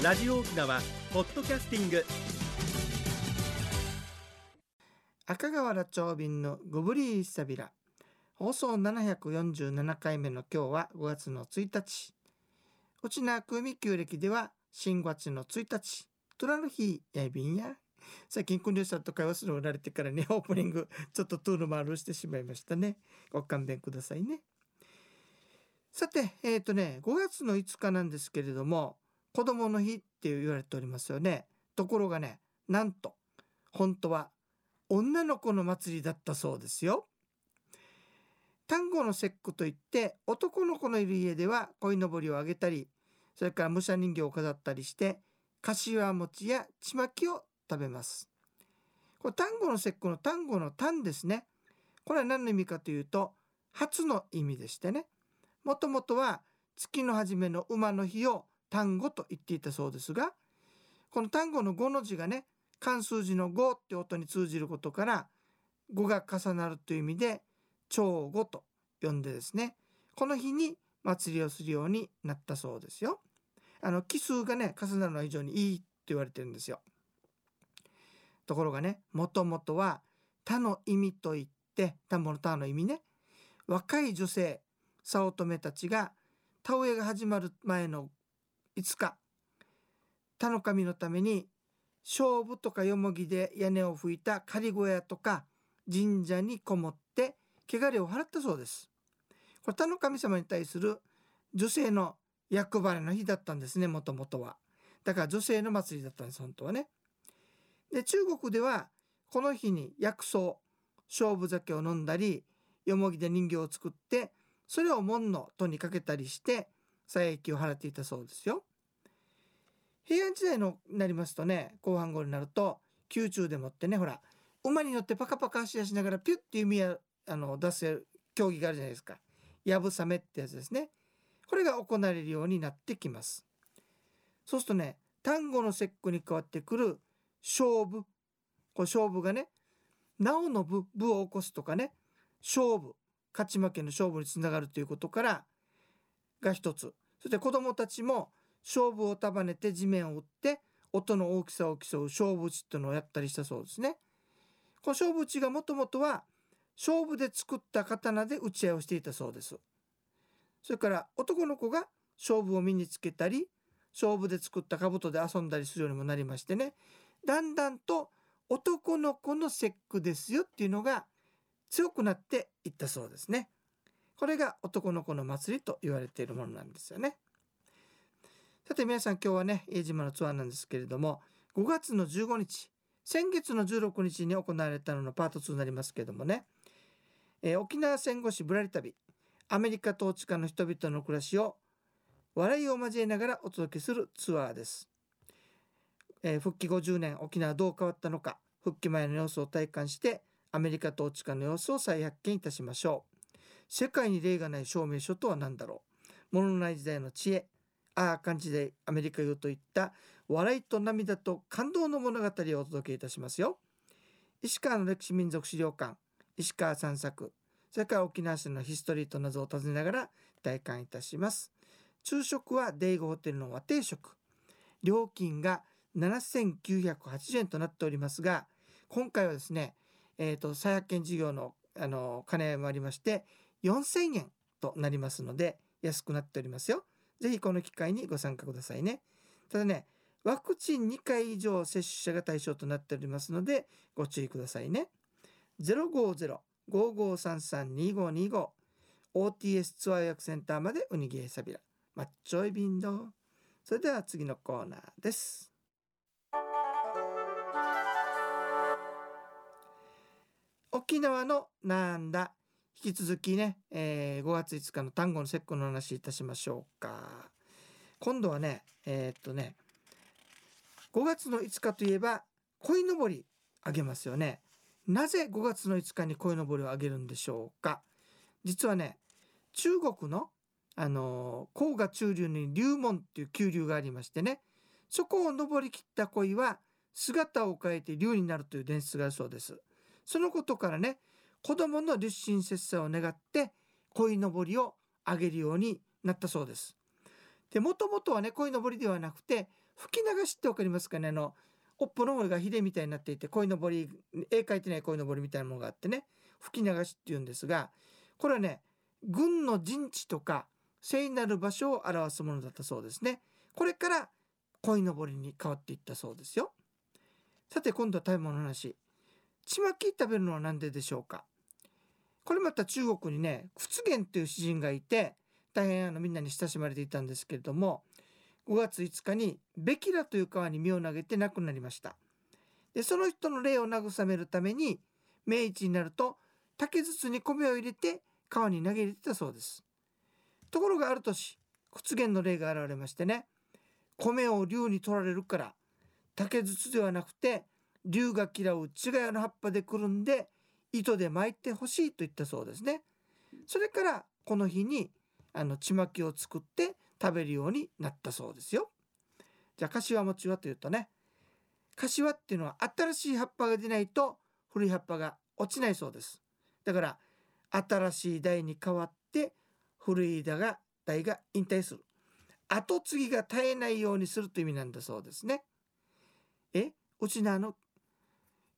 ラジオ沖縄ポッドキャスティング。赤瓦長瓶のゴブリーサビラ放送747回目の今日は5月の1日。うちなくみ旧暦では新月の1日。トラの日やいびんや。最近くんりゅうさんと会話するのられてからね オープニングちょっとトゥールマールしてしまいましたね。ご勘弁くださいね。さてえっ、ー、とね5月の5日なんですけれども子供の日って言われておりますよね。ところがねなんと本当は女の子の祭りだったそうですよ。端午の節句といって男の子のいる家では鯉のぼりをあげたりそれから武者人形を飾ったりして柏餅やちまきを食べます。これ端午の節句の端午の端ですね。これは何の意味かというと初の意味でしてね。もともとは月の初めの馬の日を単語と言っていたそうですがこの単語の5の字がね漢数字の5って音に通じることから5が重なるという意味で長語と呼んでですねこの日に祭りをするようになったそうですよ。あの奇数がね重なるのは非常にいいって言われてるんですよ。ところがねもともとは他の意味といって田んぼの他の意味ね若い女性早乙女たちが田植えが始まる前の5日田の神のために勝負とかよもぎで屋根を拭いた仮小屋とか神社にこもって汚れを払ったそうです。これ田の神様に対する女性の役払いの日だったんですねもともとは。だから女性の祭りだったんです本当はね。で中国ではこの日に薬草勝負酒を飲んだりよもぎで人形を作ってそれを門の戸にかけたりして佐益を払っていたそうですよ。平安時代のなりますとね後半後になると宮中でもってねほら馬に乗ってパカパカ足しながらピュッて弓やあの出せる競技があるじゃないですか。やぶさめってやつですね。これが行われるようになってきます。そうするとね単語の節句に変わってくる勝負これ勝負がねなおの部部を起こすとかね勝負勝ち負けの勝負につながるということからが一つそして子どもたちも勝負を束ねて地面を打って音の大きさを競う勝負打ちっていうのをやったりしたそうですね。この勝負打ちがもともとは勝負で作った刀で打ち合いをしていたそうです。それから男の子が勝負を身につけたり勝負で作った兜で遊んだりするようにもなりましてねだんだんと男の子の節句ですよっていうのが強くなっていったそうですね。これが男の子の祭りと言われているものなんですよね。さて皆さん今日はね飯島のツアーなんですけれども5月の15日先月の16日に行われたののパート2になりますけれどもね、えー、沖縄戦後史ぶらり旅アメリカ統治下の人々の暮らしを笑いを交えながらお届けするツアーです、えー、復帰50年沖縄どう変わったのか復帰前の様子を体感してアメリカ統治下の様子を再発見いたしましょう。世界に例がない証明書とは何だろう。物のない時代の知恵ああ感じでアメリカよといった笑いと涙と感動の物語をお届けいたしますよ。石川の歴史民族資料館石川散策それから沖縄市のヒストリーと謎を尋ねながら体感いたします。昼食はデイゴホテルの和定食。料金が7980円となっておりますが今回はですねえーと、再発見事業のあの兼ね合いもありまして4000円となりますので安くなっておりますよ。ぜひこの機会にご参加くださいね。ただね、ワクチン2回以上接種者が対象となっておりますのでご注意くださいね。050-5533-2525 OTS ツアー予約センターまでウニギエサビラ。マッチョイビンド。それでは次のコーナーです。沖縄のなんだ？引き続きね、えー、5月5日の単語の節句の話いたしましょうか。今度はねえー、っとね5月の5日といえば鯉のぼりあげますよね。なぜ5月の5日に鯉のぼりをあげるんでしょうか。実はね中国のあの黄河中流に龍門っていう急流がありましてねそこを登りきった鯉は姿を変えて竜になるという伝説があるそうです。そのことからね子供の立身節制を願って鯉のぼりをあげるようになったそうです。でもともとはね鯉のぼりではなくて吹き流しって分かりますかね？あの尾っぽの方がひれみたいになっていて鯉のぼり絵描いてない鯉のぼりみたいなものがあってね。吹き流しっていうんですがこれはね軍の陣地とか聖なる場所を表すものだったそうですね。これから鯉のぼりに変わっていったそうですよ。さて今度は食べ物の話。ちまき食べるのは何ででしょうか？これまた中国にね屈原という詩人がいて大変あのみんなに親しまれていたんですけれども5月5日にベキラという川に身を投げて亡くなりました。でその人の霊を慰めるために明治になると竹筒に米を入れて川に投げ入れてたそうです。ところがある年屈原の霊が現れましてね米を竜に取られるから竹筒ではなくて竜が嫌う違いの葉っぱでくるんで糸で巻いてほしいと言ったそうですね。それからこの日にあのちまきを作って食べるようになったそうですよ。じゃあ柏餅はというとね柏っていうのは新しい葉っぱが出ないと古い葉っぱが落ちないそうです。だから新しい台に変わって古い台が台が引退する。後継ぎが絶えないようにするという意味なんだそうですね。えうちのあの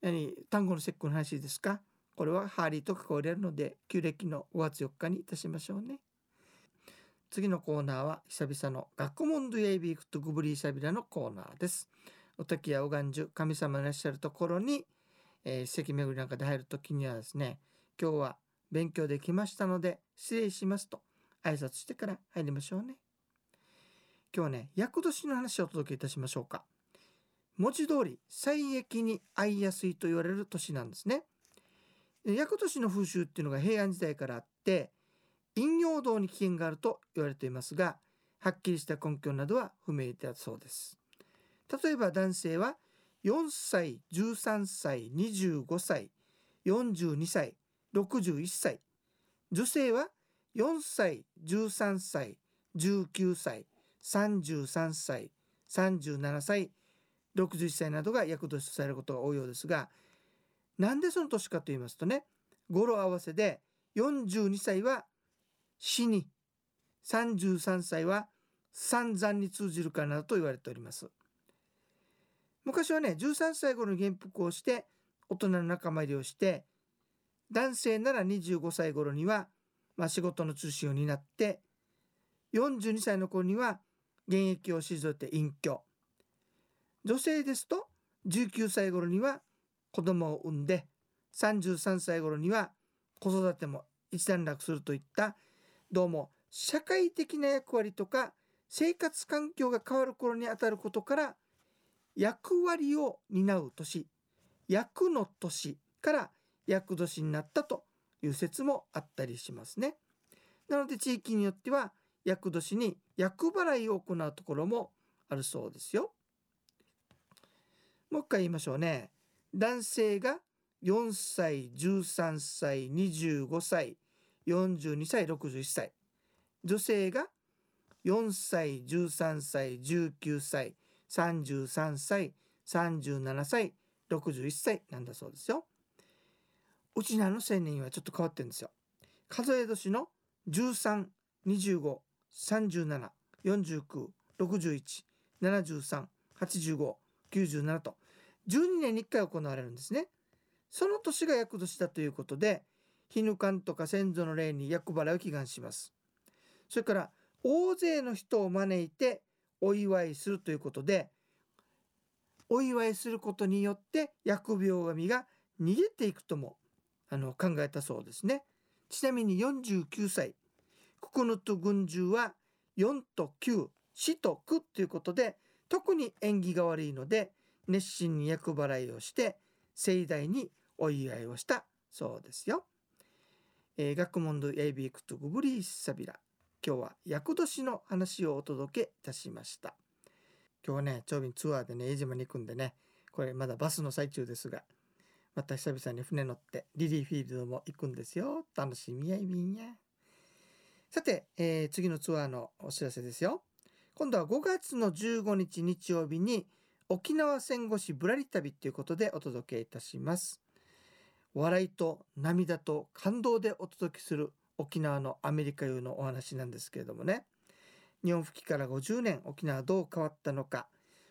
何単語の節句の話ですか？これはハーリーと関われるので旧暦の5月4日にいたしましょうね。次のコーナーは久々の学問ドゥエイビークとグブリーサビラのコーナーです。お滝やおがんじゅ神様のいらっしゃるところに、えー、史跡巡りなんかで入るときにはですね今日は勉強できましたので失礼しますと挨拶してから入りましょうね。今日はね厄年の話をお届けいたしましょうか。文字通り最益に合いやすいと言われる年なんですね。厄年の風習っていうのが平安時代からあって陰陽道に危険があると言われていますがはっきりした根拠などは不明だそうです。例えば男性は4歳13歳25歳42歳61歳。女性は4歳13歳19歳33歳37歳61歳などが厄年とされることが多いようですがなんでその年かと言いますとね語呂合わせで42歳は死に33歳は散々に通じるかなどと言われております。昔はね13歳頃に元服をして大人の仲間入りをして男性なら25歳頃には、まあ、仕事の中心を担って42歳の頃には現役を退いて隠居。女性ですと19歳頃には子供を産んで33歳頃には子育ても一段落するといったどうも社会的な役割とか生活環境が変わる頃にあたることから役割を担う年役の年から厄年になったという説もあったりしますね。なので地域によっては厄年に厄払いを行うところもあるそうですよ。もう一回言いましょうね。男性が4歳13歳25歳42歳61歳女性が4歳13歳19歳33歳37歳61歳なんだそうですよ。うちなの青年はちょっと変わってるんですよ。数え年の13、25、37、49、61、73、85、97と12年に1回行われるんですね。その年が厄年だということで、絹ぬかんとか先祖の霊に厄払いを祈願します。それから大勢の人を招いてお祝いするということで、お祝いすることによって疫病神が逃げていくともあの考えたそうですね。ちなみに49歳ククヌト軍獣は4と9死と9ということで特に縁起が悪いので熱心に厄払いをして盛大にお祝いをしたそうですよ。えー、学問のエイビークトグブリーサビラ今日は厄年の話をお届けいたしました。今日はね長便ツアーでね江島に行くんでねこれまだバスの最中ですがまた久々に船乗ってリリーフィールドも行くんですよ。楽しみやいびんや。さて、えー、次のツアーのお知らせですよ。今度は5月の15日日曜日に沖縄戦後史ぶらり旅ということでお届けいたします。笑いと涙と感動でお届けする沖縄のアメリカ遊のお話なんですけれどもね。日本復帰から50年沖縄はどう変わったのか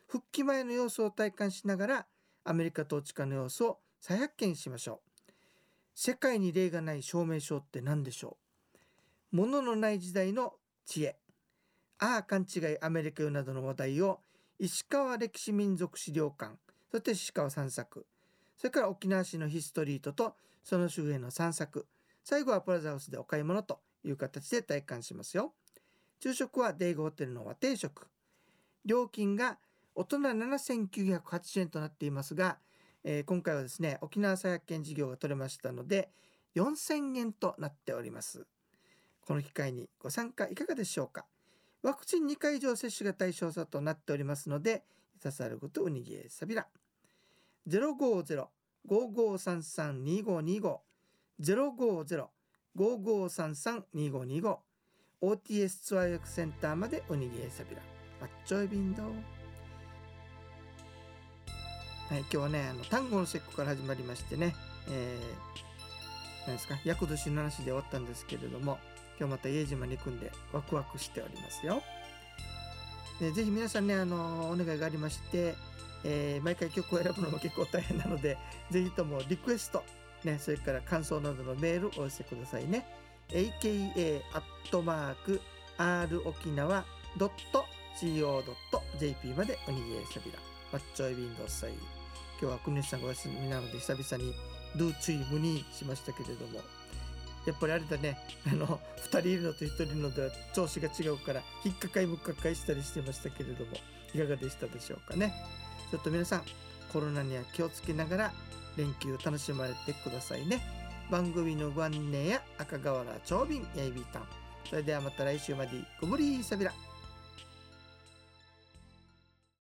復帰前の様子を体感しながらアメリカ統治下の様子を再発見しましょう世界に例がない証明書って何でしょう？物のない時代の知恵ああ勘違いアメリカよなどの話題を石川歴史民族資料館。そして石川散策。それから沖縄市のヒストリートとその周辺の散策。最後はプラザハウスでお買い物という形で体感しますよ。昼食はデイゴホテルの和定食。料金が大人7980円となっていますが、えー、今回はですね沖縄再発見事業が取れましたので4000円となっております。この機会にご参加いかがでしょうか？ワクチン2回以上接種が対象者となっておりますのでささることうにぎえさびら。050-5533-2525 050-5533-2525 OTS ツアー役センターまでおにぎりさびら。マッチョイビンドはい、今日はねあの単語の節句から始まりましてね、えー、何ですか？厄年の話で終わったんですけれども。今日また家島に行くんでワクワクしておりますよ。でぜひ皆さんねあのお願いがありまして、えー、毎回曲を選ぶのも結構大変なので ぜひともリクエスト、ね、それから感想などのメールをお寄せくださいね。aka アットマーク r 沖縄 .co.jp までおにぎりしゃびら。マッチョイビンドサイ。今日は国吉さんがお休みなので久々にドゥーチームにしましたけれどもやっぱりあれだね。あの2人いるのと1人いるのでは調子が違うから引っかかいむっかかいしたりしてましたけれどもいかがでしたでしょうかね。ちょっと皆さんコロナには気をつけながら連休楽しまれてくださいね。番組のご案内や赤瓦長瓶やいびたん。それではまた来週までご無理さびら。